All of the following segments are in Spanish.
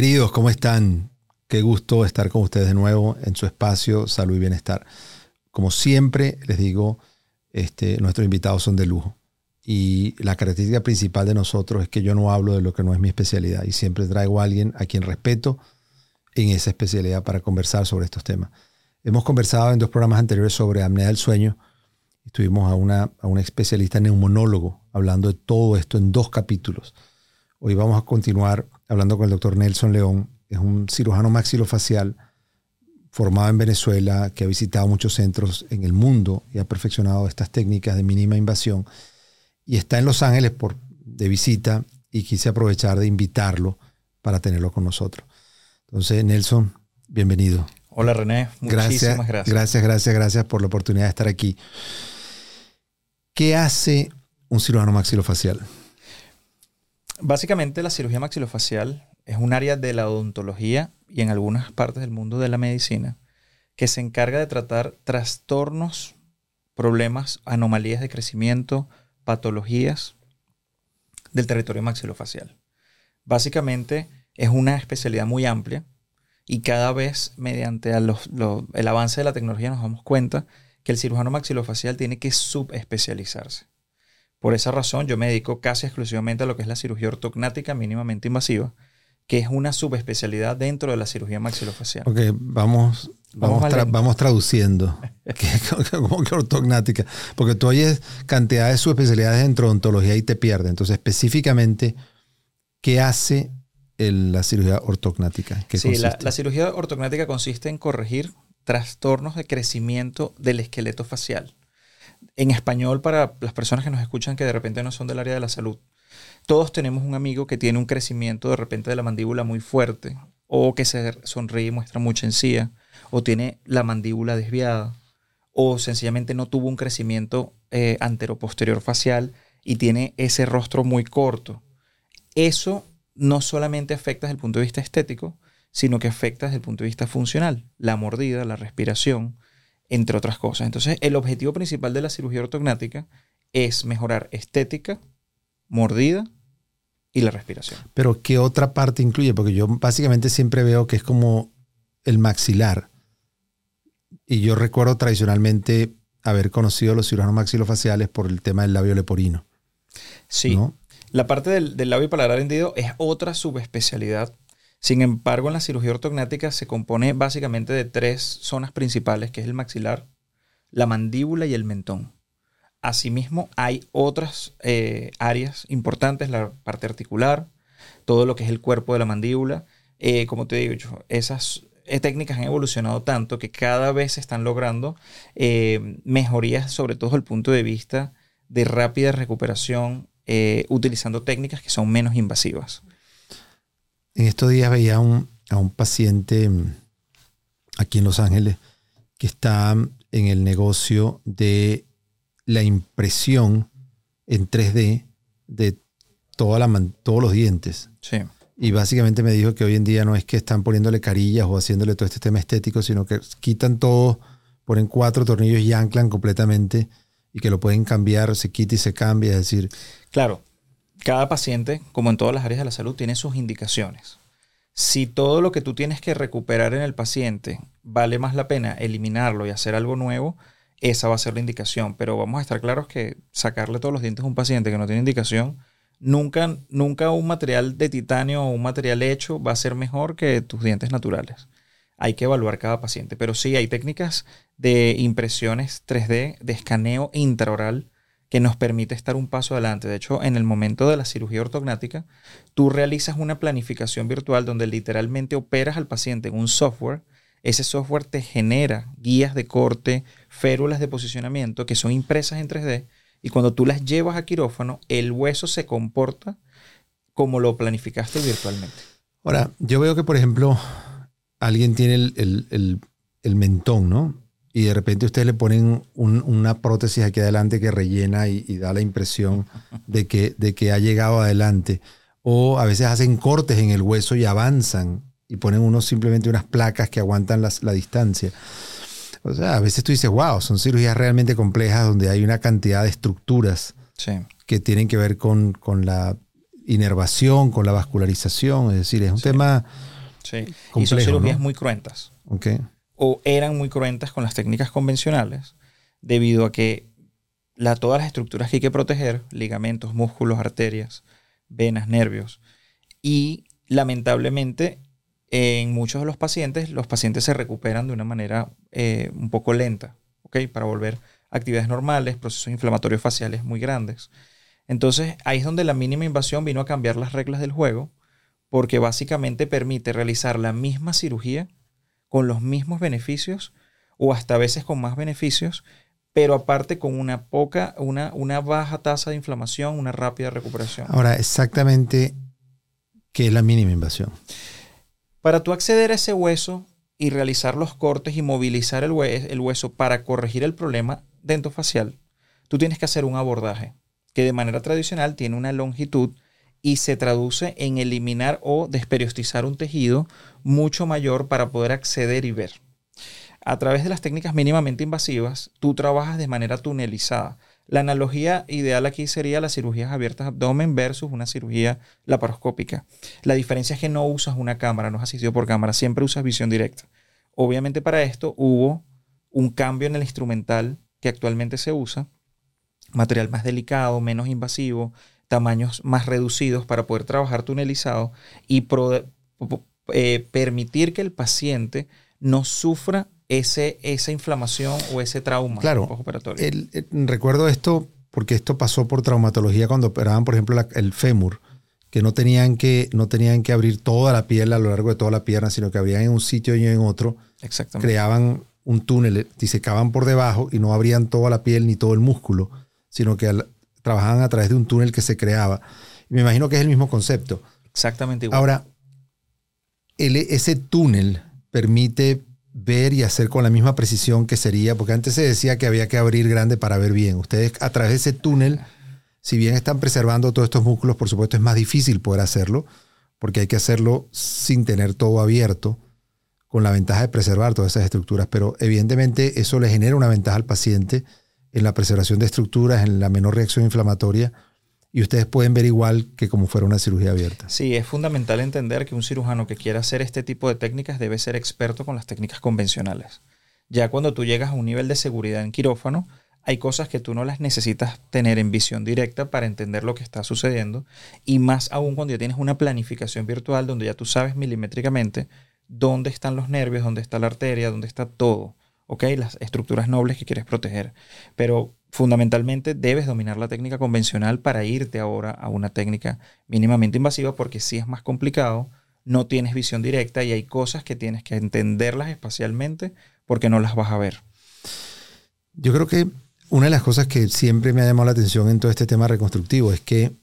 Queridos, ¿cómo están? Qué gusto estar con ustedes de nuevo en su espacio Salud y Bienestar. Como siempre les digo, este, nuestros invitados son de lujo. Y la característica principal de nosotros es que yo no hablo de lo que no es mi especialidad y siempre traigo a alguien a quien respeto en esa especialidad para conversar sobre estos temas. Hemos conversado en dos programas anteriores sobre apnea del sueño. Estuvimos a una, a una especialista neumonólogo hablando de todo esto en dos capítulos. Hoy vamos a continuar hablando con el doctor Nelson León. Es un cirujano maxilofacial formado en Venezuela, que ha visitado muchos centros en el mundo y ha perfeccionado estas técnicas de mínima invasión. Y está en Los Ángeles por, de visita y quise aprovechar de invitarlo para tenerlo con nosotros. Entonces, Nelson, bienvenido. Hola René, muchísimas gracias. Gracias, gracias, gracias por la oportunidad de estar aquí. ¿Qué hace un cirujano maxilofacial? Básicamente la cirugía maxilofacial es un área de la odontología y en algunas partes del mundo de la medicina que se encarga de tratar trastornos, problemas, anomalías de crecimiento, patologías del territorio maxilofacial. Básicamente es una especialidad muy amplia y cada vez mediante el avance de la tecnología nos damos cuenta que el cirujano maxilofacial tiene que subespecializarse. Por esa razón yo me dedico casi exclusivamente a lo que es la cirugía ortognática mínimamente invasiva, que es una subespecialidad dentro de la cirugía maxilofacial. Ok, vamos, vamos, vamos, traduciendo. como que ortognática. Porque tú oyes cantidad de subespecialidades dentro de odontología y te pierdes. Entonces, específicamente, ¿qué hace la cirugía ortognática? sí, la, la cirugía ortognática consiste en corregir trastornos de crecimiento del esqueleto facial en español para las personas que nos escuchan que de repente no son del área de la salud. Todos tenemos un amigo que tiene un crecimiento de repente de la mandíbula muy fuerte, o que se sonríe y muestra mucha encía, o tiene la mandíbula desviada, o sencillamente no tuvo un crecimiento eh, anteroposterior facial y tiene ese rostro muy corto. Eso no solamente afecta desde el punto de vista estético, sino que afecta desde el punto de vista funcional, la mordida, la respiración, entre otras cosas. Entonces, el objetivo principal de la cirugía ortognática es mejorar estética, mordida y la respiración. Pero, ¿qué otra parte incluye? Porque yo básicamente siempre veo que es como el maxilar. Y yo recuerdo tradicionalmente haber conocido a los cirujanos maxilofaciales por el tema del labio leporino. Sí. La parte del, del labio paladar hendido es otra subespecialidad sin embargo, en la cirugía ortognática se compone básicamente de tres zonas principales, que es el maxilar, la mandíbula y el mentón. Asimismo, hay otras eh, áreas importantes, la parte articular, todo lo que es el cuerpo de la mandíbula. Eh, como te digo, yo, esas eh, técnicas han evolucionado tanto que cada vez se están logrando mejorías, sobre todo desde el punto de vista de rápida recuperación, utilizando técnicas que son menos invasivas. En estos días veía a un, paciente mm, aquí en Los Ángeles que está en el negocio de la impresión en 3D de toda la, todos los dientes. Sí. Y básicamente me dijo que hoy en día no es que están poniéndole carillas o haciéndole todo este tema estético, sino que quitan todo, ponen cuatro tornillos y anclan completamente y que lo pueden cambiar, se quita y se cambia. Es decir, claro, cada paciente, como en todas las áreas de la salud, tiene sus indicaciones. Si todo lo que tú tienes que recuperar en el paciente vale más la pena eliminarlo y hacer algo nuevo, esa va a ser la indicación. Pero vamos a estar claros que sacarle todos los dientes a un paciente que no tiene indicación, nunca, nunca un material de titanio o un material hecho va a ser mejor que tus dientes naturales. Hay que evaluar cada paciente. Pero sí, hay técnicas de impresiones 3D, de escaneo intraoral que nos permite estar un paso adelante. De hecho, en el momento de la cirugía ortognática, tú realizas una planificación virtual donde literalmente operas al paciente en un software. Ese software te genera guías de corte, férulas de posicionamiento que son impresas en 3D y cuando tú las llevas a quirófano, el hueso se comporta como lo planificaste virtualmente. Ahora, yo veo que, por ejemplo, alguien tiene el, el mentón, ¿no? Y de repente ustedes le ponen una prótesis aquí adelante que rellena y, da la impresión de que, de que ha llegado adelante. O a veces hacen cortes en el hueso y avanzan y ponen unos simplemente unas placas que aguantan la distancia. O sea, a veces tú dices, wow, son cirugías realmente complejas donde hay una cantidad de estructuras que tienen que ver con, con la inervación, con la vascularización, es decir, es un tema sí. y son cirugías muy cruentas. Okay. O eran muy cruentas con las técnicas convencionales, debido a que la, todas las estructuras que hay que proteger, ligamentos, músculos, arterias, venas, nervios, y lamentablemente en muchos de los pacientes, los pacientes se recuperan de una manera eh, un poco lenta, ¿ok? Para volver a actividades normales, procesos inflamatorios faciales muy grandes. Entonces, ahí es donde la mínima invasión vino a cambiar las reglas del juego, porque básicamente permite realizar la misma cirugía con los mismos beneficios o hasta a veces con más beneficios, pero aparte con una poca, una, una baja tasa de inflamación, una rápida recuperación. Ahora, exactamente, ¿qué es la mínima invasión? Para tú acceder a ese hueso y realizar los cortes y movilizar el, el hueso para corregir el problema dentofacial, tú tienes que hacer un abordaje que de manera tradicional tiene una longitud y se traduce en eliminar o desperiostizar un tejido mucho mayor para poder acceder y ver. A través de las técnicas mínimamente invasivas, tú trabajas de manera tunelizada. La analogía ideal aquí sería las cirugías abiertas abdomen versus una cirugía laparoscópica. La diferencia es que no usas una cámara, no es asistido por cámara, siempre usas visión directa. Obviamente para esto hubo un cambio en el instrumental que actualmente se usa, material más delicado, menos invasivo, tamaños más reducidos para poder trabajar tunelizado y eh, permitir que el paciente no sufra ese, esa inflamación o ese trauma claro, postoperatorio. recuerdo esto porque esto pasó por traumatología cuando operaban, por ejemplo, el fémur, que no tenían que, no tenían que abrir toda la piel a lo largo de toda la pierna, sino que abrían en un sitio y en otro. Exactamente. Creaban un túnel, disecaban por debajo y no abrían toda la piel ni todo el músculo sino que trabajaban a través de un túnel que se creaba. me imagino que es el mismo concepto. Exactamente igual. Ahora, ese túnel permite ver y hacer con la misma precisión que sería, porque antes se decía que había que abrir grande para ver bien. Ustedes a través de ese túnel, si bien están preservando todos estos músculos, por supuesto es más difícil poder hacerlo, porque hay que hacerlo sin tener todo abierto, con la ventaja de preservar todas esas estructuras, pero evidentemente eso le genera una ventaja al paciente en la preservación de estructuras, en la menor reacción inflamatoria, y ustedes pueden ver igual que como fuera una cirugía abierta. Sí, es fundamental entender que un cirujano que quiera hacer este tipo de técnicas debe ser experto con las técnicas convencionales. Ya cuando tú llegas a un nivel de seguridad en quirófano, hay cosas que tú no las necesitas tener en visión directa para entender lo que está sucediendo y más aún cuando ya tienes una planificación virtual donde ya tú sabes milimétricamente dónde están los nervios, dónde está la arteria, dónde está todo. ¿Ok? Las estructuras nobles que quieres proteger. Pero fundamentalmente debes dominar la técnica convencional para irte ahora a una técnica mínimamente invasiva porque si es más complicado, no tienes visión directa y hay cosas que tienes que entenderlas espacialmente porque no las vas a ver. Yo creo que una de las cosas que siempre me ha llamado la atención en todo este tema reconstructivo es que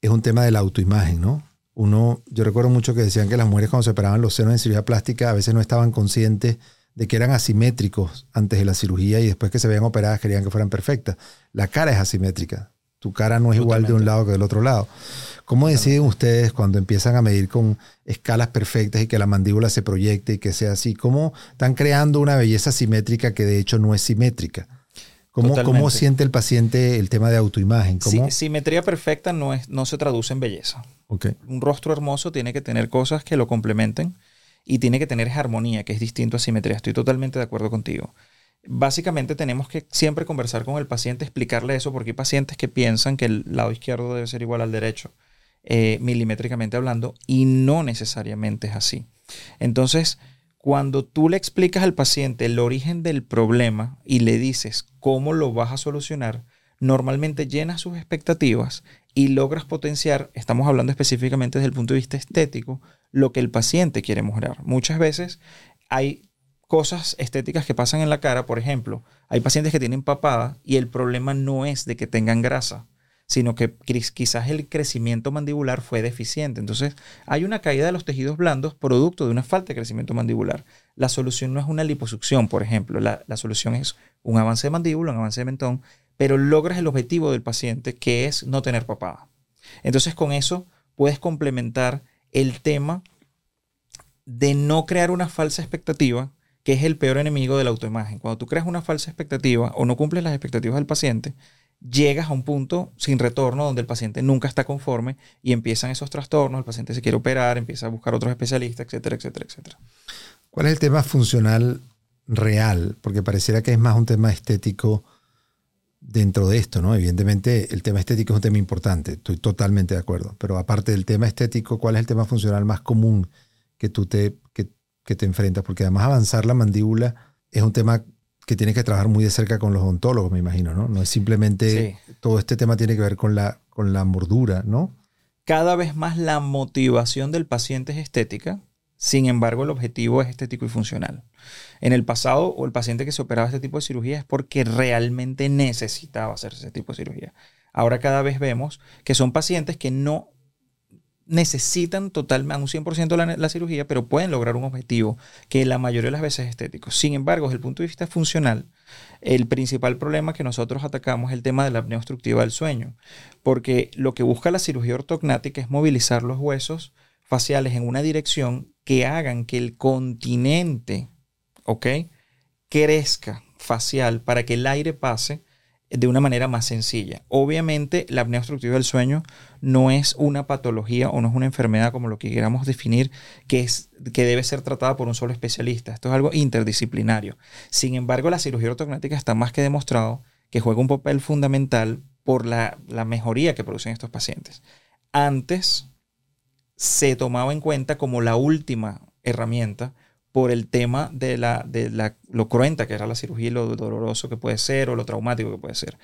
es un tema de la autoimagen, ¿no? Uno, yo recuerdo mucho que decían que las mujeres cuando se operaban los senos en cirugía plástica a veces no estaban conscientes de que eran asimétricos antes de la cirugía y después que se veían operadas querían que fueran perfectas. La cara es asimétrica. Tu cara no es igual de un lado que del otro lado. ¿Cómo deciden ustedes cuando empiezan a medir con escalas perfectas y que la mandíbula se proyecte y que sea así? ¿Cómo están creando una belleza simétrica que de hecho no es simétrica? ¿Cómo, ¿Cómo, siente el paciente el tema de autoimagen? ¿Cómo? simetría perfecta no, es, no se traduce en belleza. Un rostro hermoso tiene que tener cosas que lo complementen y tiene que tener armonía, que es distinto a simetría. Estoy totalmente de acuerdo contigo. Básicamente tenemos que siempre conversar con el paciente, explicarle eso, porque hay pacientes que piensan que el lado izquierdo debe ser igual al derecho, eh, milimétricamente hablando, y no necesariamente es así. Entonces, cuando tú le explicas al paciente el origen del problema y le dices cómo lo vas a solucionar, normalmente llenas sus expectativas y logras potenciar, estamos hablando específicamente desde el punto de vista estético, lo que el paciente quiere mejorar. Muchas veces hay cosas estéticas que pasan en la cara, por ejemplo, hay pacientes que tienen papada y el problema no es de que tengan grasa, sino que quizás el crecimiento mandibular fue deficiente. Entonces, hay una caída de los tejidos blandos producto de una falta de crecimiento mandibular. La solución no es una liposucción, por ejemplo, la, la solución es un avance de mandíbula, un avance de mentón, pero logras el objetivo del paciente, que es no tener papada. Entonces, con eso puedes complementar el tema de no crear una falsa expectativa, que es el peor enemigo de la autoimagen. Cuando tú creas una falsa expectativa o no cumples las expectativas del paciente, llegas a un punto sin retorno donde el paciente nunca está conforme y empiezan esos trastornos, el paciente se quiere operar, empieza a buscar otros especialistas, etcétera, etcétera, etcétera. ¿Cuál es el tema funcional real? Porque pareciera que es más un tema estético dentro de esto, ¿no? Evidentemente el tema estético es un tema importante, estoy totalmente de acuerdo, pero aparte del tema estético, ¿cuál es el tema funcional más común que tú te, que, te enfrentas? Porque además avanzar la mandíbula es un tema que tiene que trabajar muy de cerca con los odontólogos, me imagino, ¿no? No es simplemente, todo este tema tiene que ver con la, con la mordura, ¿no? Cada vez más la motivación del paciente es estética, sin embargo el objetivo es estético y funcional. En el pasado, o el paciente que se operaba este tipo de cirugía es porque realmente necesitaba hacer ese tipo de cirugía. Ahora cada vez vemos que son pacientes que no necesitan totalmente un 100% la, la cirugía, pero pueden lograr un objetivo que la mayoría de las veces es estético. Sin embargo, desde el punto de vista funcional, el principal problema que nosotros atacamos es el tema de la apnea obstructiva del sueño, porque lo que busca la cirugía ortognática es movilizar los huesos faciales en una dirección que hagan que el continente ¿ok? Crezca facial para que el aire pase de una manera más sencilla. Obviamente, la apnea obstructiva del sueño no es una patología o no es una enfermedad como lo que queramos definir, que, es, que debe ser tratada por un solo especialista. Esto es algo interdisciplinario. Sin embargo, la cirugía ortognática está más que demostrado que juega un papel fundamental por la, la mejoría que producen estos pacientes. Antes se tomaba en cuenta como la última herramienta por el tema de, la, de la, lo cruenta que era la cirugía lo doloroso que puede ser o lo traumático que puede ser.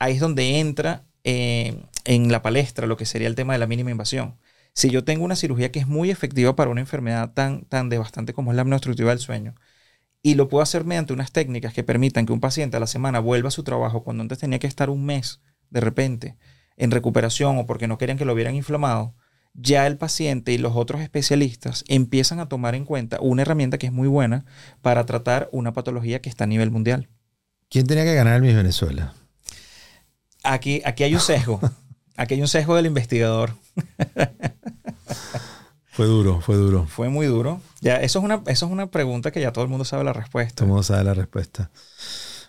Ahí es donde entra eh, en la palestra lo que sería el tema de la mínima invasión. Si yo tengo una cirugía que es muy efectiva para una enfermedad tan, tan devastante como es la obstructiva del sueño, y lo puedo hacer mediante unas técnicas que permitan que un paciente a la semana vuelva a su trabajo cuando antes tenía que estar un mes de repente en recuperación o porque no querían que lo hubieran inflamado, ya el paciente y los otros especialistas empiezan a tomar en cuenta una herramienta que es muy buena para tratar una patología que está a nivel mundial. ¿Quién tenía que ganar el Miss Venezuela? Aquí, aquí hay un sesgo. Aquí hay un sesgo del investigador. Fue duro, fue duro. Fue muy duro. Ya, eso es una, eso es una pregunta que ya todo el mundo sabe la respuesta. Todo el mundo sabe la respuesta.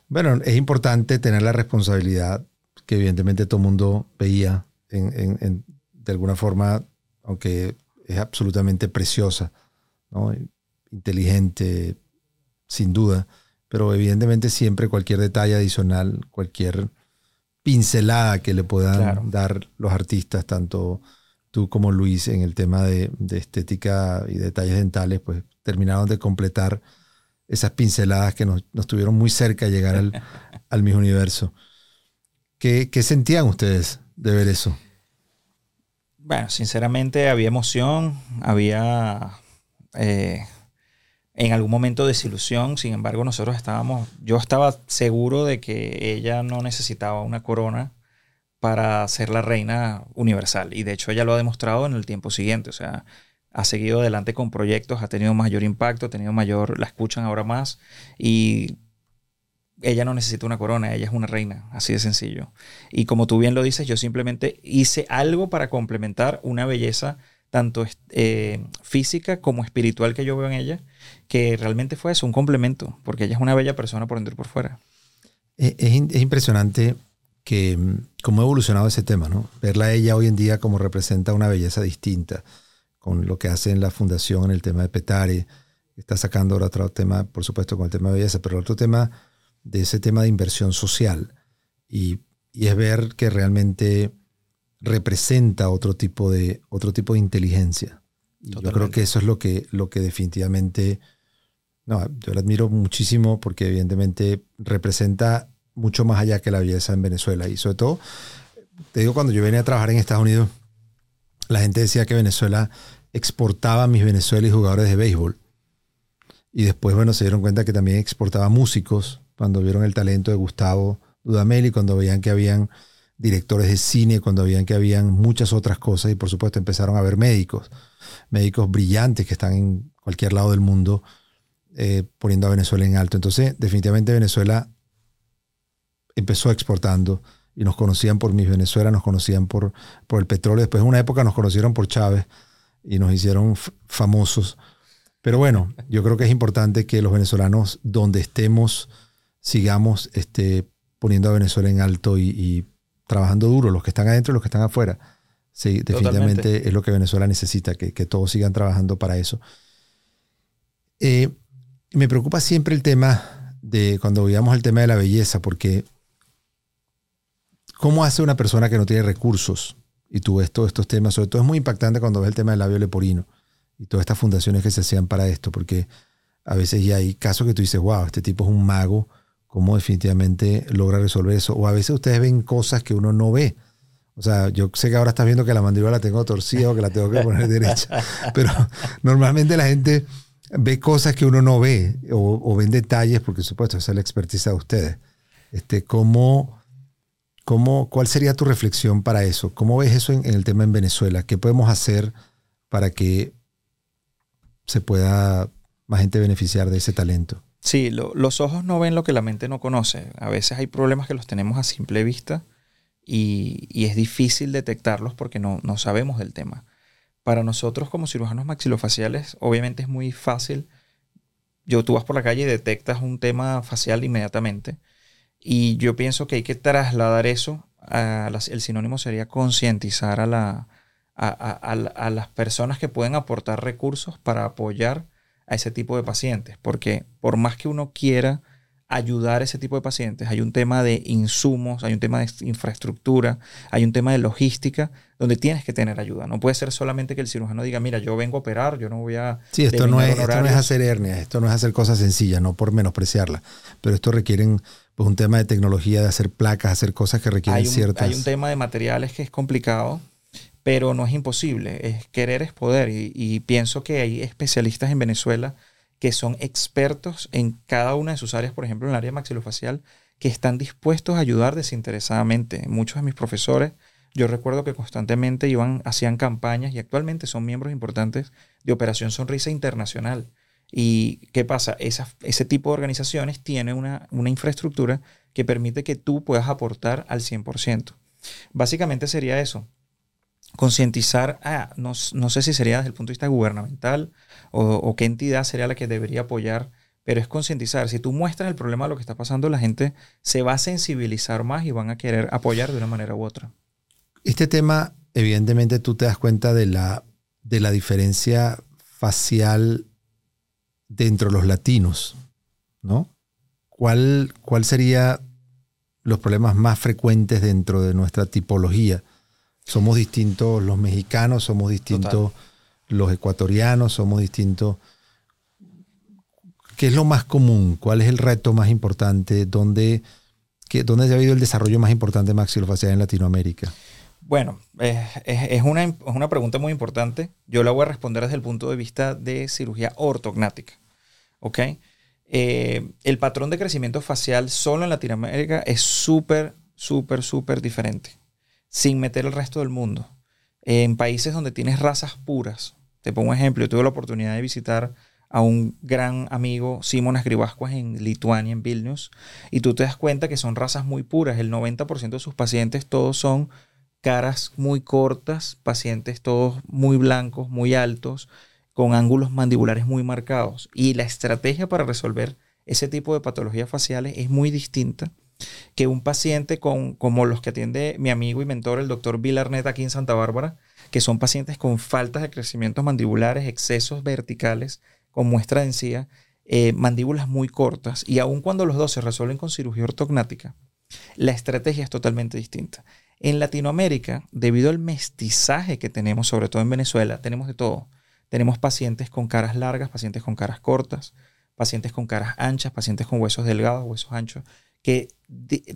Bueno, es importante tener la responsabilidad que evidentemente todo el mundo veía en, de alguna forma aunque es absolutamente preciosa, inteligente, sin duda, pero evidentemente siempre cualquier detalle adicional, cualquier pincelada que le puedan dar los artistas, tanto tú como Luis, en el tema de, estética y detalles dentales, pues terminaron de completar esas pinceladas que nos, tuvieron muy cerca de llegar al, al mismo universo. ¿Qué sentían ustedes de ver eso? Bueno, sinceramente había emoción, había eh, en algún momento desilusión, sin embargo nosotros estábamos, yo estaba seguro de que ella no necesitaba una corona para ser la reina universal. Y de hecho ella lo ha demostrado en el tiempo siguiente, o sea, ha seguido adelante con proyectos, ha tenido mayor impacto, ha tenido mayor, la escuchan ahora más. Y ella no necesita una corona, ella es una reina, así de sencillo. Y como tú bien lo dices, yo simplemente hice algo para complementar una belleza tanto eh, física como espiritual que yo veo en ella, que realmente fue eso, un complemento, porque ella es una bella persona por dentro por fuera. Es, es impresionante que mm, cómo ha evolucionado ese tema, ¿no? Verla a ella hoy en día como representa una belleza distinta, con lo que hace en la fundación en el tema de Petare, está sacando ahora otro tema, por supuesto, con el tema de belleza, pero otro tema de ese tema de inversión social y, es ver que realmente representa otro tipo de, otro tipo de inteligencia. Yo creo que eso es lo que, lo que definitivamente, no, yo la admiro muchísimo porque evidentemente representa mucho más allá que la belleza en Venezuela. Y sobre todo, te digo, cuando yo venía a trabajar en Estados Unidos, la gente decía que Venezuela exportaba a mis Venezuela y jugadores de béisbol. Y después, bueno, se dieron cuenta que también exportaba músicos, cuando vieron el talento de Gustavo Dudamel cuando veían que habían directores de cine, cuando veían que habían muchas otras cosas y por supuesto empezaron a ver médicos, médicos brillantes que están en cualquier lado del mundo eh, poniendo a Venezuela en alto. Entonces, definitivamente Venezuela empezó exportando y nos conocían por mis Venezuela, nos conocían por, por el petróleo. Después, en una época, nos conocieron por Chávez y nos hicieron famosos. Pero bueno, yo creo que es importante que los venezolanos, donde estemos, sigamos este, poniendo a Venezuela en alto y, trabajando duro, los que están adentro y los que están afuera. Sí, definitivamente es lo que Venezuela necesita, que, todos sigan trabajando para eso. Eh, me preocupa siempre el tema de cuando veamos el tema de la belleza, porque ¿cómo hace una persona que no tiene recursos? Y tú ves todos estos temas, sobre todo es muy impactante cuando ves el tema del labio leporino y todas estas fundaciones que se hacían para esto, porque a veces ya hay casos que tú dices, wow, este tipo es un mago, ¿cómo definitivamente logra resolver eso? O a veces ustedes ven cosas que uno no ve. O sea, yo sé que ahora estás viendo que la mandíbula la tengo torcida o que la tengo que poner derecha, pero normalmente la gente ve cosas que uno no ve o, ven detalles, porque supuesto, esa es la expertiza de ustedes. Este, ¿cómo, cómo, ¿Cuál sería tu reflexión para eso? ¿Cómo ves eso en, el tema en Venezuela? ¿Qué podemos hacer para que se pueda más gente beneficiar de ese talento? Sí, los ojos no ven lo que la mente no conoce. A veces hay problemas que los tenemos a simple vista y, es difícil detectarlos porque no, no sabemos del tema. Para nosotros como cirujanos maxilofaciales, obviamente es muy fácil. Yo, tú vas por la calle y detectas un tema facial inmediatamente. Y yo pienso que hay que trasladar eso. A el sinónimo sería concientizar la, a, las personas que pueden aportar recursos para apoyar a ese tipo de pacientes. Porque por más que uno quiera ayudar a ese tipo de pacientes. Hay un tema de insumos, hay un tema de infraestructura, hay un tema de logística donde tienes que tener ayuda. No puede ser solamente que el cirujano diga, mira, yo vengo a operar, yo no voy a... Sí, esto no, es, esto no es hacer hernias, esto no es hacer cosas sencillas, no por menospreciarla, pero esto requieren pues, un tema de tecnología, de hacer placas, hacer cosas que requieren ciertas... Hay un tema de materiales que es complicado, pero no es imposible. Es querer es poder y pienso que hay especialistas en Venezuela que son expertos en cada una de sus áreas, por ejemplo, en el área maxilofacial, que están dispuestos a ayudar desinteresadamente. Muchos de mis profesores, yo recuerdo que constantemente iban, hacían campañas y actualmente son miembros importantes de Operación Sonrisa Internacional. ¿Y qué pasa? ese tipo de organizaciones tienen una, una infraestructura que permite que tú puedas aportar al 100%. Básicamente sería eso, concientizar, ah, no, no, sé si sería desde el punto de vista gubernamental o, qué entidad sería la que debería apoyar, pero es concientizar. Si tú muestras el problema de lo que está pasando, la gente se va a sensibilizar más y van a querer apoyar de una manera u otra. Este tema, evidentemente, tú te das cuenta de la, de la diferencia facial dentro de los latinos, ¿no? ¿Cuál, ¿Cuál sería los problemas más frecuentes dentro de nuestra tipología? Somos distintos los mexicanos, somos distintos los ecuatorianos, somos distintos. ¿Qué es lo más común? ¿Cuál es el reto más importante? ¿Dónde, ¿dónde ha habido el desarrollo más importante de maxilofacial en Latinoamérica? Bueno, es, una, pregunta muy importante. Yo la voy a responder desde el punto de vista de cirugía ortognática. ¿Ok? Eh, el patrón de crecimiento facial solo en Latinoamérica es súper, súper, súper diferente sin meter el resto del mundo. En países donde tienes razas puras, te pongo un ejemplo, yo tuve la oportunidad de visitar a un gran amigo, Simonas Gribascuas, en Lituania, en Vilnius, y tú te das cuenta que son razas muy puras. El 90% de sus pacientes todos son caras muy cortas, pacientes todos muy blancos, muy altos, con ángulos mandibulares muy marcados. Y la estrategia para resolver ese tipo de patologías faciales es muy distinta que un paciente con, como los que atiende mi amigo y mentor, el doctor Bill Arnett, aquí en Santa Bárbara, que son pacientes con faltas de crecimientos mandibulares, excesos verticales, con muestra de encía, eh, mandíbulas muy cortas, y aun cuando los dos se resuelven con cirugía ortognática, la estrategia es totalmente distinta. En Latinoamérica, debido al mestizaje que tenemos, sobre todo en Venezuela, tenemos de todo. Tenemos pacientes con caras largas, pacientes con caras cortas, pacientes con caras anchas, pacientes con huesos delgados, huesos anchos que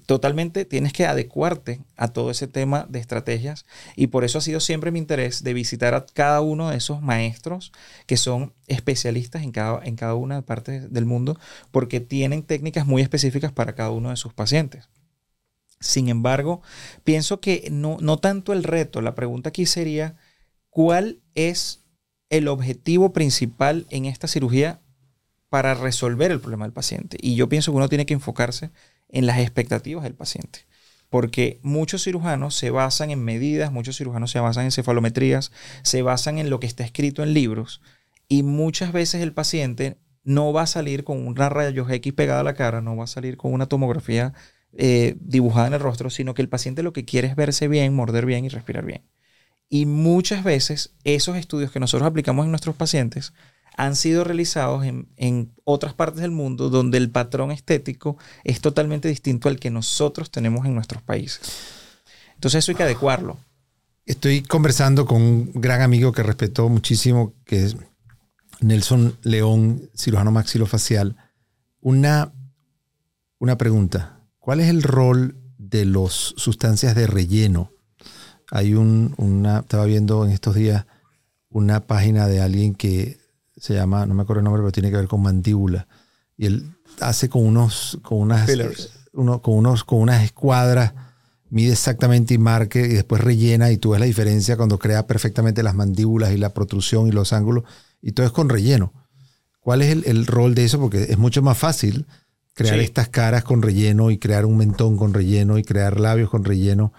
totalmente tienes que adecuarte a todo ese tema de estrategias y por eso ha sido siempre mi interés de visitar a cada uno de esos maestros que son especialistas en cada, en cada una de partes del mundo porque tienen técnicas muy específicas para cada uno de sus pacientes. Sin embargo, pienso que no, no tanto el reto, la pregunta aquí sería, ¿cuál es el objetivo principal en esta cirugía para resolver el problema del paciente? Y yo pienso que uno tiene que enfocarse en las expectativas del paciente. Porque muchos cirujanos se basan en medidas, muchos cirujanos se basan en cefalometrías, se basan en lo que está escrito en libros y muchas veces el paciente no va a salir con una rayos X pegada a la cara, no va a salir con una tomografía eh, dibujada en el rostro, sino que el paciente lo que quiere es verse bien, morder bien y respirar bien. Y muchas veces esos estudios que nosotros aplicamos en nuestros pacientes han sido realizados en, otras partes del mundo donde el patrón estético es totalmente distinto al que nosotros tenemos en nuestros países. Entonces eso hay que adecuarlo. Estoy conversando con un gran amigo que respeto muchísimo, que es Nelson León, cirujano maxilofacial. Una, una pregunta. ¿Cuál es el rol de las sustancias de relleno? Hay un, una, estaba viendo en estos días una página de alguien que se llama, no me acuerdo el nombre, pero tiene que ver con mandíbula. Y él hace con unos, con unas, uno, con unos, con unas escuadras, mide exactamente y marque y después rellena y tú ves la diferencia cuando crea perfectamente las mandíbulas y la protrusión y los ángulos y todo es con relleno. ¿Cuál es el, rol de eso? Porque es mucho más fácil crear estas caras con relleno y crear un mentón con relleno y crear labios con relleno.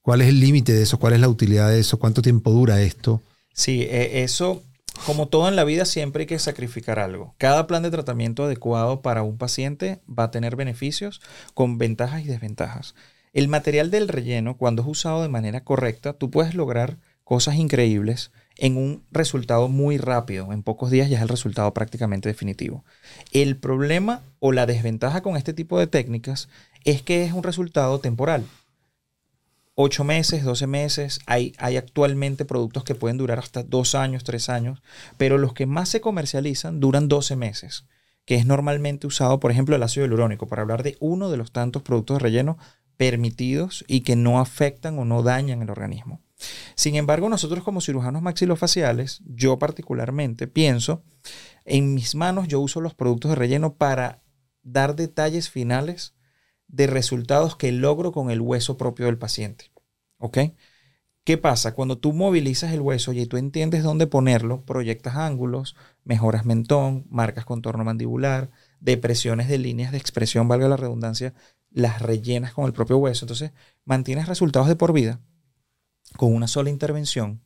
¿Cuál es el límite de eso? ¿Cuál es la utilidad de eso? ¿Cuánto tiempo dura esto? Sí, e, eso como todo en la vida, siempre hay que sacrificar algo. Cada plan de tratamiento adecuado para un paciente va a tener beneficios con ventajas y desventajas. El material del relleno, cuando es usado de manera correcta, tú puedes lograr cosas increíbles en un resultado muy rápido. En pocos días ya es el resultado prácticamente definitivo. El problema o la desventaja con este tipo de técnicas es que es un resultado temporal. 8 meses, 12 meses. Hay, hay actualmente productos que pueden durar hasta 2 años, 3 años, pero los que más se comercializan duran 12 meses, que es normalmente usado, por ejemplo, el ácido hialurónico, para hablar de uno de los tantos productos de relleno permitidos y que no afectan o no dañan el organismo. Sin embargo, nosotros como cirujanos maxilofaciales, yo particularmente pienso, en mis manos yo uso los productos de relleno para dar detalles finales de resultados que logro con el hueso propio del paciente. ¿Ok? ¿Qué pasa? Cuando tú movilizas el hueso y tú entiendes dónde ponerlo, proyectas ángulos, mejoras mentón, marcas contorno mandibular, depresiones de líneas de expresión, valga la redundancia, las rellenas con el propio hueso. Entonces, mantienes resultados de por vida con una sola intervención,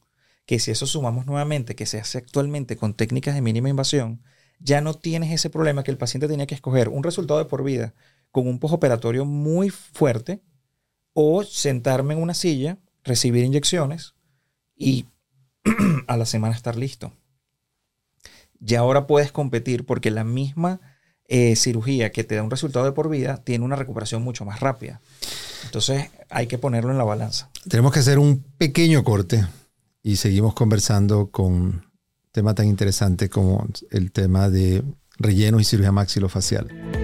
que si eso sumamos nuevamente, que se hace actualmente con técnicas de mínima invasión, ya no tienes ese problema que el paciente tenía que escoger un resultado de por vida con un postoperatorio muy fuerte o sentarme en una silla, recibir inyecciones y a la semana estar listo. Ya ahora puedes competir porque la misma eh, cirugía que te da un resultado de por vida tiene una recuperación mucho más rápida. Entonces hay que ponerlo en la balanza. Tenemos que hacer un pequeño corte y seguimos conversando con un tema tan interesante como el tema de relleno y cirugía maxilofacial.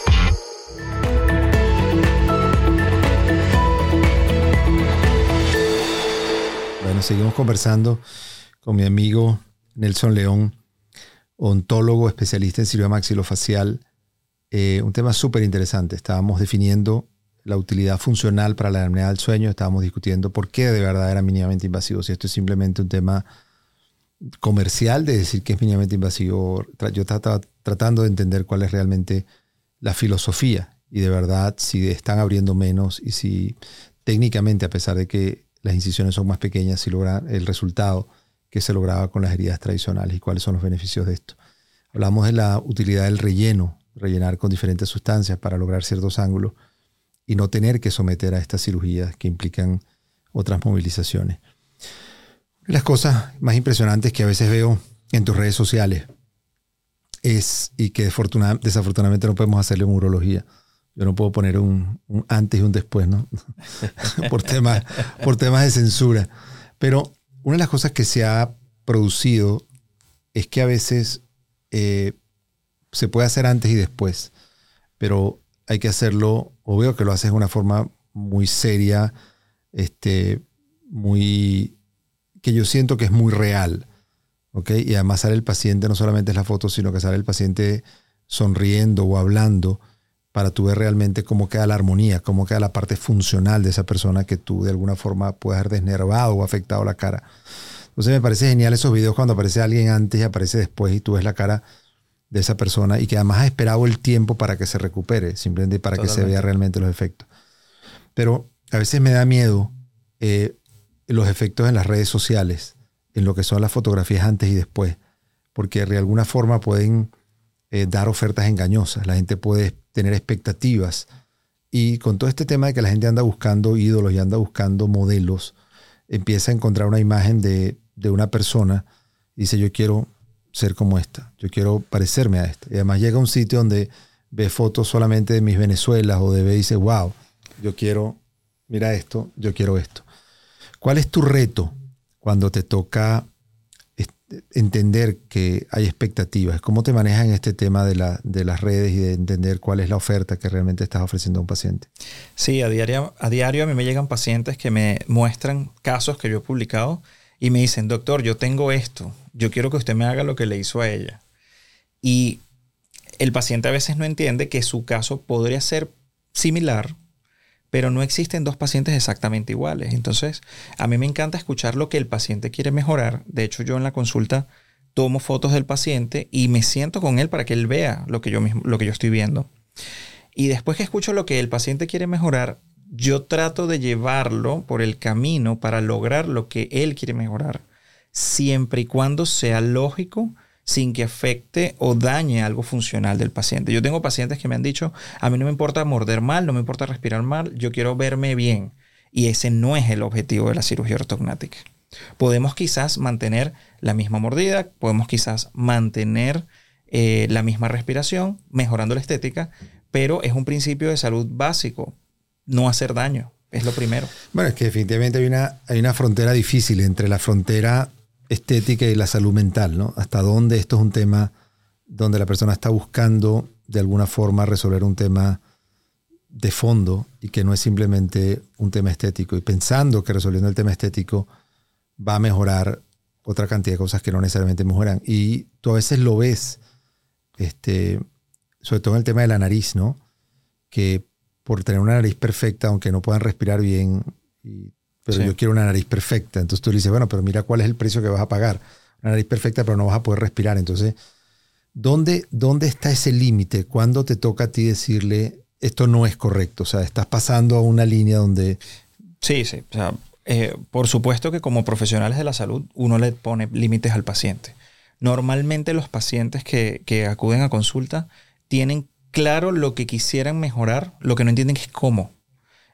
Seguimos conversando con mi amigo Nelson León, ontólogo especialista en cirugía maxilofacial. Eh, un tema súper interesante. Estábamos definiendo la utilidad funcional para la enfermedad del sueño. Estábamos discutiendo por qué de verdad era mínimamente invasivo. Si esto es simplemente un tema comercial de decir que es mínimamente invasivo. Yo estaba tratando de entender cuál es realmente la filosofía y de verdad si están abriendo menos y si técnicamente, a pesar de que las incisiones son más pequeñas y logra el resultado que se lograba con las heridas tradicionales y cuáles son los beneficios de esto. Hablamos de la utilidad del relleno, rellenar con diferentes sustancias para lograr ciertos ángulos y no tener que someter a estas cirugías que implican otras movilizaciones. Las cosas más impresionantes que a veces veo en tus redes sociales es, y que desafortunadamente no podemos hacerle en urología, yo no puedo poner un, antes y un después, ¿no? por, temas, por temas de censura. Pero una de las cosas que se ha producido es que a veces eh, se puede hacer antes y después, pero hay que hacerlo, o veo que lo haces de una forma muy seria, este, muy, que yo siento que es muy real. Y además sale el paciente, no solamente es la foto, sino que sale el paciente sonriendo o hablando para tú ver realmente cómo queda la armonía, cómo queda la parte funcional de esa persona que tú de alguna forma puedes haber desnervado o afectado la cara. Entonces me parece genial esos videos cuando aparece alguien antes y aparece después y tú ves la cara de esa persona y que además ha esperado el tiempo para que se recupere, simplemente para que se vea realmente los efectos. Pero a veces me da miedo eh, los efectos en las redes sociales, en lo que son las fotografías antes y después, porque de alguna forma pueden eh, dar ofertas engañosas, la gente puede tener expectativas y con todo este tema de que la gente anda buscando ídolos y anda buscando modelos, empieza a encontrar una imagen de, de una persona y dice yo quiero ser como esta, yo quiero parecerme a esta. Y además llega a un sitio donde ve fotos solamente de mis Venezuelas o de ve y dice, wow, yo quiero, mira esto, yo quiero esto. ¿Cuál es tu reto cuando te toca entender que hay expectativas? ¿Cómo te manejas en este tema de, la, de, las redes y de entender cuál es la oferta que realmente estás ofreciendo a un paciente? Sí, a diario, a diario a mí me llegan pacientes que me muestran casos que yo he publicado y me dicen, doctor, yo tengo esto, yo quiero que usted me haga lo que le hizo a ella. Y el paciente a veces no entiende que su caso podría ser similar, pero no existen dos pacientes exactamente iguales. Entonces, a mí me encanta escuchar lo que el paciente quiere mejorar. De hecho, yo en la consulta tomo fotos del paciente y me siento con él para que él vea lo que yo, mismo, lo que yo estoy viendo. Y después que escucho lo que el paciente quiere mejorar, yo trato de llevarlo por el camino para lograr lo que él quiere mejorar, siempre y cuando sea lógico, sin que afecte o dañe algo funcional del paciente. Yo tengo pacientes que me han dicho, a mí no me importa morder mal, no me importa respirar mal, yo quiero verme bien. Y ese no es el objetivo de la cirugía ortognática. Podemos quizás mantener la misma mordida, podemos quizás mantener eh, la misma respiración, mejorando la estética, pero es un principio de salud básico no hacer daño. Es lo primero. Bueno, es que definitivamente hay una, hay una frontera difícil entre la frontera estética y la salud mental, ¿no? Hasta dónde esto es un tema donde la persona está buscando de alguna forma resolver un tema de fondo y que no es simplemente un tema estético y pensando que resolviendo el tema estético va a mejorar otra cantidad de cosas que no necesariamente mejoran. Y tú a veces lo ves, este, sobre todo en el tema de la nariz, ¿no? Que por tener una nariz perfecta, aunque no puedan respirar bien, pero yo quiero una nariz perfecta. Entonces tú le dices, bueno, pero mira cuál es el precio que vas a pagar. Una nariz perfecta, pero no vas a poder respirar. Entonces, ¿dónde, dónde está ese límite? ¿Cuándo te toca a ti decirle, esto no es correcto? O sea, estás pasando a una línea donde... Sí, sí. O sea, eh, por supuesto que como profesionales de la salud, uno le pone límites al paciente. Normalmente los pacientes que, que acuden a consulta tienen claro lo que quisieran mejorar, lo que no entienden es cómo.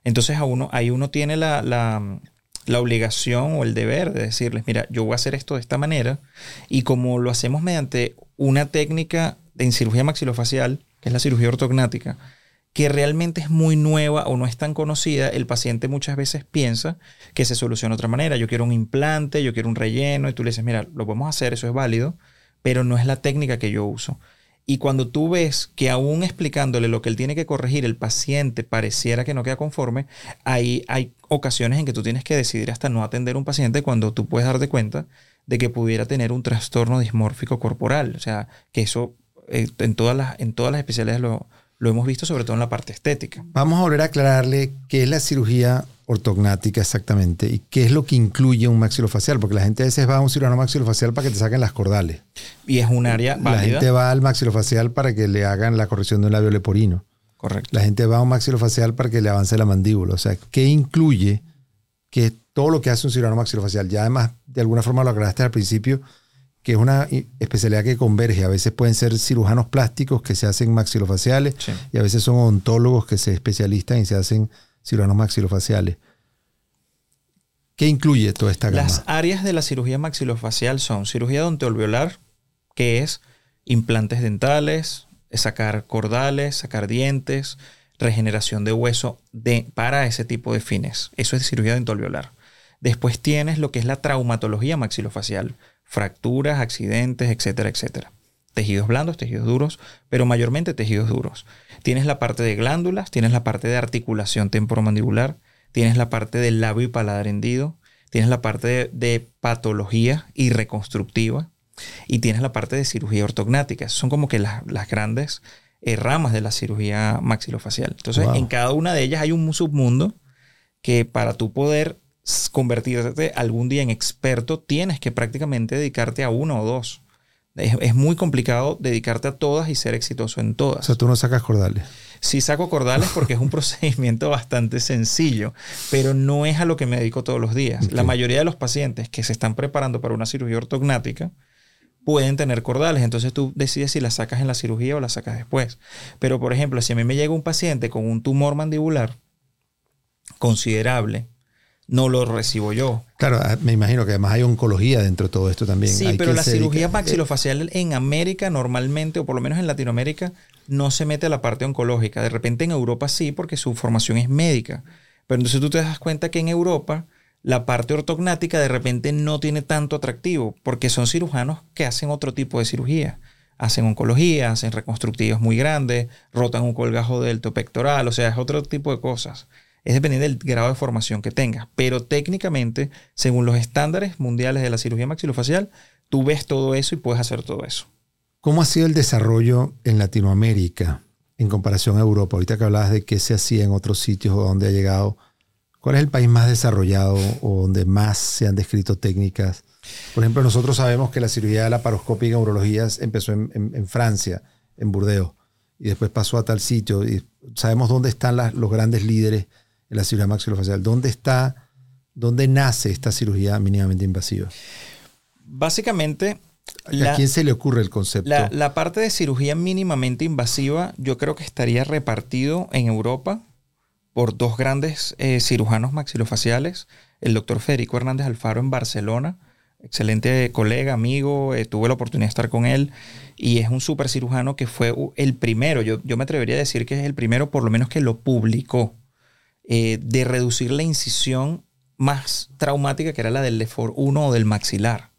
Entonces a uno, ahí uno tiene la, la, obligación o el deber de decirles, mira, yo voy a hacer esto de esta manera y como lo hacemos mediante una técnica en cirugía maxilofacial, que es la cirugía ortognática, que realmente es muy nueva o no es tan conocida, el paciente muchas veces piensa que se soluciona de otra manera. Yo quiero un implante, yo quiero un relleno, y tú le dices, mira, lo podemos hacer, eso es válido, pero no es la técnica que yo uso. Y cuando tú ves que aún explicándole lo que él tiene que corregir, el paciente pareciera que no queda conforme, hay ocasiones en que tú tienes que decidir hasta no atender a un paciente cuando tú puedes darte cuenta de que pudiera tener un trastorno dismórfico corporal. O sea, que eso eh, en, todas las, en todas las especialidades lo, lo hemos visto, sobre todo en la parte estética. Vamos a volver a aclararle qué es la cirugía ortognática exactamente y qué es lo que incluye un maxilofacial, porque la gente a veces va a un cirujano maxilofacial para que te saquen las cordales. Y es un área válida. La gente va al maxilofacial para que le hagan la corrección de un labio leporino. Correcto. La gente va a un maxilofacial para que le avance la mandíbula. O sea, ¿qué incluye que todo lo que hace un cirujano maxilofacial? Ya además, de alguna forma lo aclaraste al principio, que es una especialidad que converge. A veces pueden ser cirujanos plásticos que se hacen maxilofaciales y a veces son ontólogos que se especializan y se hacen cirujanos maxilofaciales. ¿Qué incluye toda esta gama? Las áreas de la cirugía maxilofacial son cirugía alveolar, que es implantes dentales, sacar cordales, sacar dientes, regeneración de hueso de, para ese tipo de fines. Eso es cirugía alveolar. Después tienes lo que es la traumatología maxilofacial, fracturas, accidentes, etcétera, etcétera. Tejidos blandos, tejidos duros, pero mayormente tejidos duros. Tienes la parte de glándulas, tienes la parte de articulación temporomandibular, tienes la parte del labio y paladar hendido, tienes la parte de, patología y reconstructiva, y tienes la parte de cirugía ortognática. Son como que las, grandes eh, ramas de la cirugía maxilofacial. Entonces, en cada una de ellas hay un submundo que para tú poder convertirte algún día en experto, tienes que prácticamente dedicarte a uno o dos. Es, muy complicado dedicarte a todas y ser exitoso en todas. O sea, tú no sacas cordales. Sí saco cordales porque es un procedimiento bastante sencillo, pero no es a lo que me dedico todos los días. La mayoría de los pacientes que se están preparando para una cirugía ortognática pueden tener cordales, entonces tú decides si las sacas en la cirugía o las sacas después. Pero, por ejemplo, si a mí me llega un paciente con un tumor mandibular considerable, no lo recibo yo. Claro, ah, me imagino que además hay oncología dentro de todo esto también. Sí, pero la cirugía maxilofacial en América normalmente, o por lo menos en Latinoamérica, no se mete a la parte oncológica. De repente en Europa sí, porque su formación es médica. Pero entonces tú te das cuenta que en Europa la parte ortognática de repente no tiene tanto atractivo, porque son cirujanos que hacen otro tipo de cirugía. Hacen oncología, hacen reconstructivos muy grandes, rotan un colgajo delto pectoral, o sea, es otro tipo de cosas es dependiente del grado de formación que tengas. Pero técnicamente, según los estándares mundiales de la cirugía maxilofacial, tú ves todo eso y puedes hacer todo eso. ¿Cómo ha sido el desarrollo en Latinoamérica en comparación a Europa? Ahorita que hablabas de qué se hacía en otros sitios o dónde ha llegado, ¿cuál es el país más desarrollado o donde más se han descrito técnicas? Por ejemplo, nosotros sabemos que la cirugía laparoscópica en urología empezó en, Francia, en Burdeos, y después pasó a tal sitio. Sabemos dónde están los grandes líderes la cirugía maxilofacial. ¿Dónde está, dónde nace esta cirugía mínimamente invasiva? Básicamente... ¿A quién se le ocurre el concepto? La, parte de cirugía mínimamente invasiva yo creo que estaría repartido en Europa por dos grandes eh, cirujanos maxilofaciales, el doctor Federico Hernández Alfaro en Barcelona, excelente colega, amigo, eh, tuve la oportunidad de estar con él y es un super cirujano que fue el primero, yo, yo me atrevería a decir que es el primero por lo menos que lo publicó. Eh, de reducir la incisión más traumática que era la del Lefor 1 o del maxilar.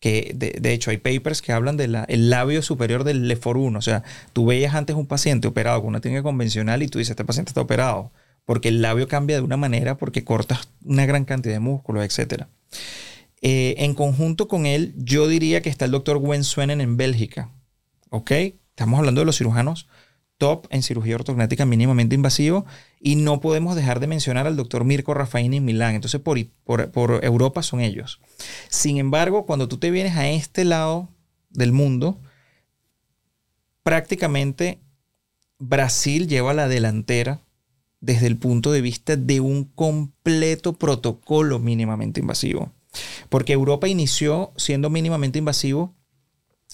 Que de, hecho hay papers que hablan del labio superior del Lefor 1. O sea, tú veías antes un paciente operado con una técnica convencional y tú dices, este paciente está operado. Porque el labio cambia de una manera porque cortas una gran cantidad de músculos, etc. Eh, en conjunto con él, yo diría que está el doctor Gwen Swenen en Bélgica. ¿Ok? Estamos hablando de los cirujanos top en cirugía ortognática mínimamente invasivo y no podemos dejar de mencionar al doctor Mirko Raffaini en Milán. Entonces por, por, Europa son ellos. Sin embargo, cuando tú te vienes a este lado del mundo, prácticamente Brasil lleva la delantera desde el punto de vista de un completo protocolo mínimamente invasivo. Porque Europa inició siendo mínimamente invasivo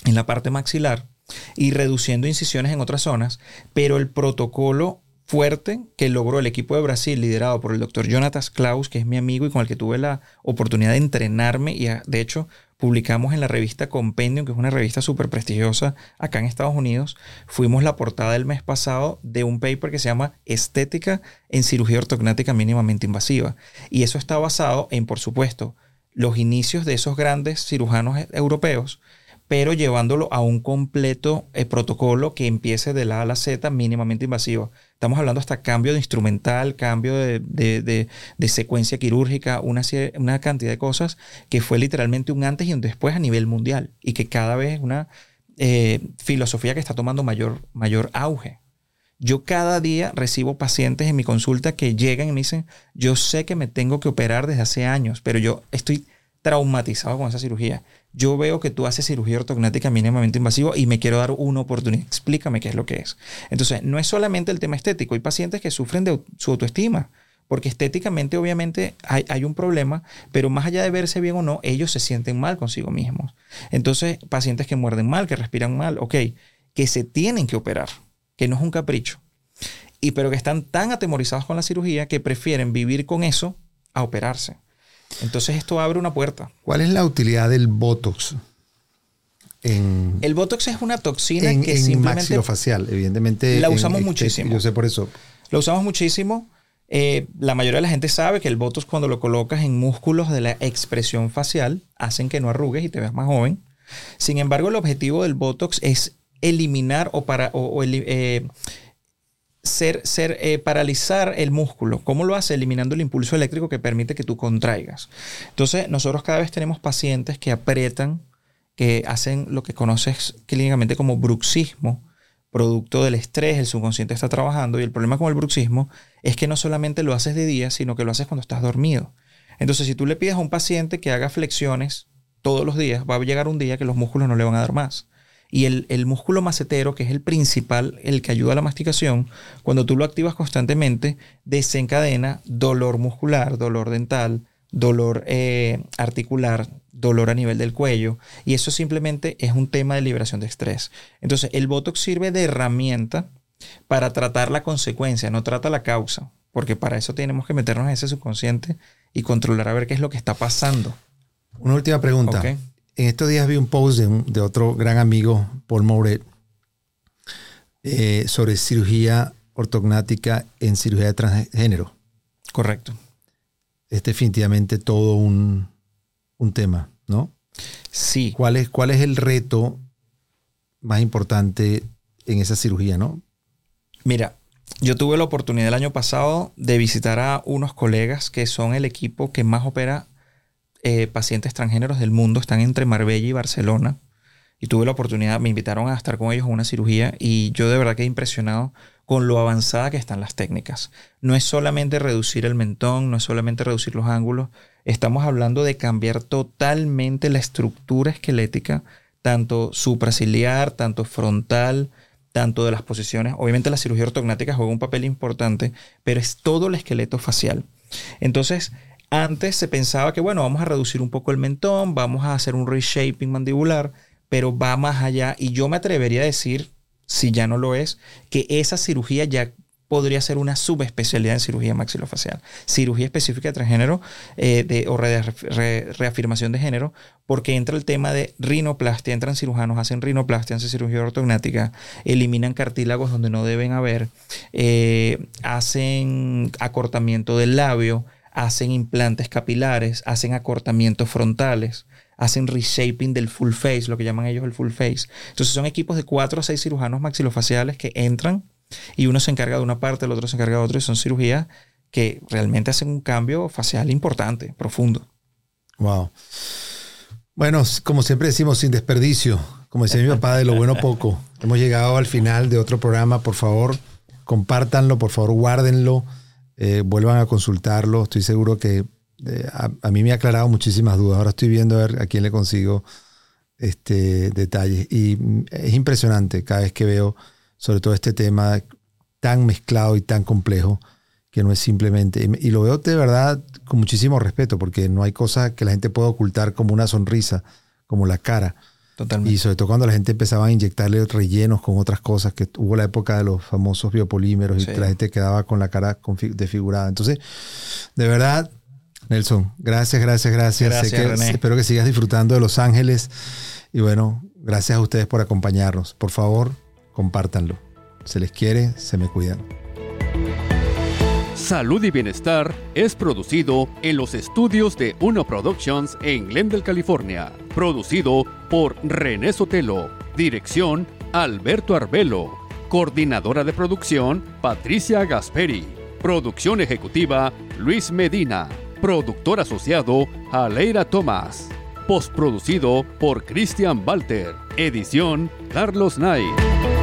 en la parte maxilar y reduciendo incisiones en otras zonas, pero el protocolo fuerte que logró el equipo de Brasil liderado por el doctor Jonatas Klaus, que es mi amigo y con el que tuve la oportunidad de entrenarme y de hecho publicamos en la revista Compendium, que es una revista súper prestigiosa acá en Estados Unidos, fuimos la portada del mes pasado de un paper que se llama Estética en cirugía ortognática mínimamente invasiva. Y eso está basado en, por supuesto, los inicios de esos grandes cirujanos europeos, pero llevándolo a un completo eh, protocolo que empiece de la A a la Z mínimamente invasivo. Estamos hablando hasta cambio de instrumental, cambio de, secuencia quirúrgica, una, una, cantidad de cosas que fue literalmente un antes y un después a nivel mundial y que cada vez es una eh, filosofía que está tomando mayor, mayor auge. Yo cada día recibo pacientes en mi consulta que llegan y me dicen, yo sé que me tengo que operar desde hace años, pero yo estoy traumatizado con esa cirugía yo veo que tú haces cirugía ortognática mínimamente invasiva y me quiero dar una oportunidad. Explícame qué es lo que es. Entonces, no es solamente el tema estético. Hay pacientes que sufren de su autoestima, porque estéticamente obviamente hay, un problema, pero más allá de verse bien o no, ellos se sienten mal consigo mismos. Entonces, pacientes que muerden mal, que respiran mal, ok, que se tienen que operar, que no es un capricho. Y pero que están tan atemorizados con la cirugía que prefieren vivir con eso a operarse. Entonces esto abre una puerta. ¿Cuál es la utilidad del Botox? el Botox es una toxina que en simplemente... maxilofacial, evidentemente. La usamos muchísimo. Yo sé por eso. Lo usamos muchísimo. Eh, la mayoría de la gente sabe que el Botox cuando lo colocas en músculos de la expresión facial hacen que no arrugues y te veas más joven. Sin embargo, el objetivo del Botox es eliminar o, para, o, eh, ser, ser eh, paralizar el músculo. ¿Cómo lo hace? Eliminando el impulso eléctrico que permite que tú contraigas. Entonces, nosotros cada vez tenemos pacientes que aprietan que hacen lo que conoces clínicamente como bruxismo, producto del estrés, el subconsciente está trabajando y el problema con el bruxismo es que no solamente lo haces de día, sino que lo haces cuando estás dormido. Entonces, si tú le pides a un paciente que haga flexiones todos los días, va a llegar un día que los músculos no le van a dar más. Y el, el, músculo macetero, que es el principal, el que ayuda a la masticación, cuando tú lo activas constantemente, desencadena dolor muscular, dolor dental, dolor eh, articular, dolor a nivel del cuello. Y eso simplemente es un tema de liberación de estrés. Entonces, el Botox sirve de herramienta para tratar la consecuencia, no trata la causa. Porque para eso tenemos que meternos en ese subconsciente y controlar a ver qué es lo que está pasando. Una última pregunta. En estos días vi un post de, otro gran amigo, Paul Mouret, eh, sobre cirugía ortognática en cirugía de transgénero. Correcto. Es definitivamente todo un, tema, ¿no? Sí. ¿Cuál es, ¿Cuál es el reto más importante en esa cirugía, no? Mira, yo tuve la oportunidad el año pasado de visitar a unos colegas que son el equipo que más opera eh, pacientes transgéneros del mundo, están entre Marbella y Barcelona. Y tuve la oportunidad, me invitaron a estar con ellos en una cirugía y yo de verdad que he impresionado con lo avanzada que están las técnicas. No es solamente reducir el mentón, no es solamente reducir los ángulos, estamos hablando de cambiar totalmente la estructura esquelética, tanto supraciliar, tanto frontal, tanto de las posiciones. Obviamente la cirugía ortognática juega un papel importante, pero es todo el esqueleto facial. Entonces, antes se pensaba que, bueno, vamos a reducir un poco el mentón, vamos a hacer un reshaping mandibular, pero va más allá. Y yo me atrevería a decir, si ya no lo es, que esa cirugía ya podría ser una subespecialidad en cirugía maxilofacial. Cirugía específica de transgénero eh, de, o reafirmación de género, porque entra el tema de rinoplastia, entran cirujanos, hacen rinoplastia, hacen cirugía ortognática, eliminan cartílagos donde no deben haber, eh, hacen acortamiento del labio, hacen implantes capilares, hacen acortamientos frontales, hacen reshaping del full face, lo que llaman ellos el full face. Entonces son equipos de cuatro o seis cirujanos maxilofaciales que entran y uno se encarga de una parte, el otro se encarga de otra y son cirugías que realmente hacen un cambio facial importante, profundo. Wow. Bueno, como siempre decimos, sin desperdicio. Como decía mi papá, de lo bueno poco. Hemos llegado al final de otro programa. Por favor, compártanlo, por favor, guárdenlo. Eh, vuelvan a consultarlo. Estoy seguro que eh, a, mí me ha aclarado muchísimas dudas. Ahora estoy viendo a ver a quién le consigo este, detalles. Y mm, es impresionante cada vez que veo sobre todo este tema tan mezclado y tan complejo que no es simplemente, y lo veo de verdad con muchísimo respeto, porque no hay cosa que la gente pueda ocultar como una sonrisa, como la cara. Totalmente. Y sobre todo cuando la gente empezaba a inyectarle rellenos con otras cosas, que hubo la época de los famosos biopolímeros y la gente quedaba con la cara desfigurada. Entonces, de verdad, Nelson, gracias, gracias, gracias. espero que sigas disfrutando de Los Ángeles. Y bueno, gracias a ustedes por acompañarnos. Por favor, compártanlo. Se les quiere, se me cuidan. Salud y Bienestar es producido en los estudios de Uno Productions en Glendale, California. Producido por René Sotelo. Dirección Alberto Arbelo. Coordinadora de producción Patricia Gasperi. Producción ejecutiva Luis Medina. Productor asociado Aleira Tomás. Postproducido por Christian Walter. Edición Carlos Knight.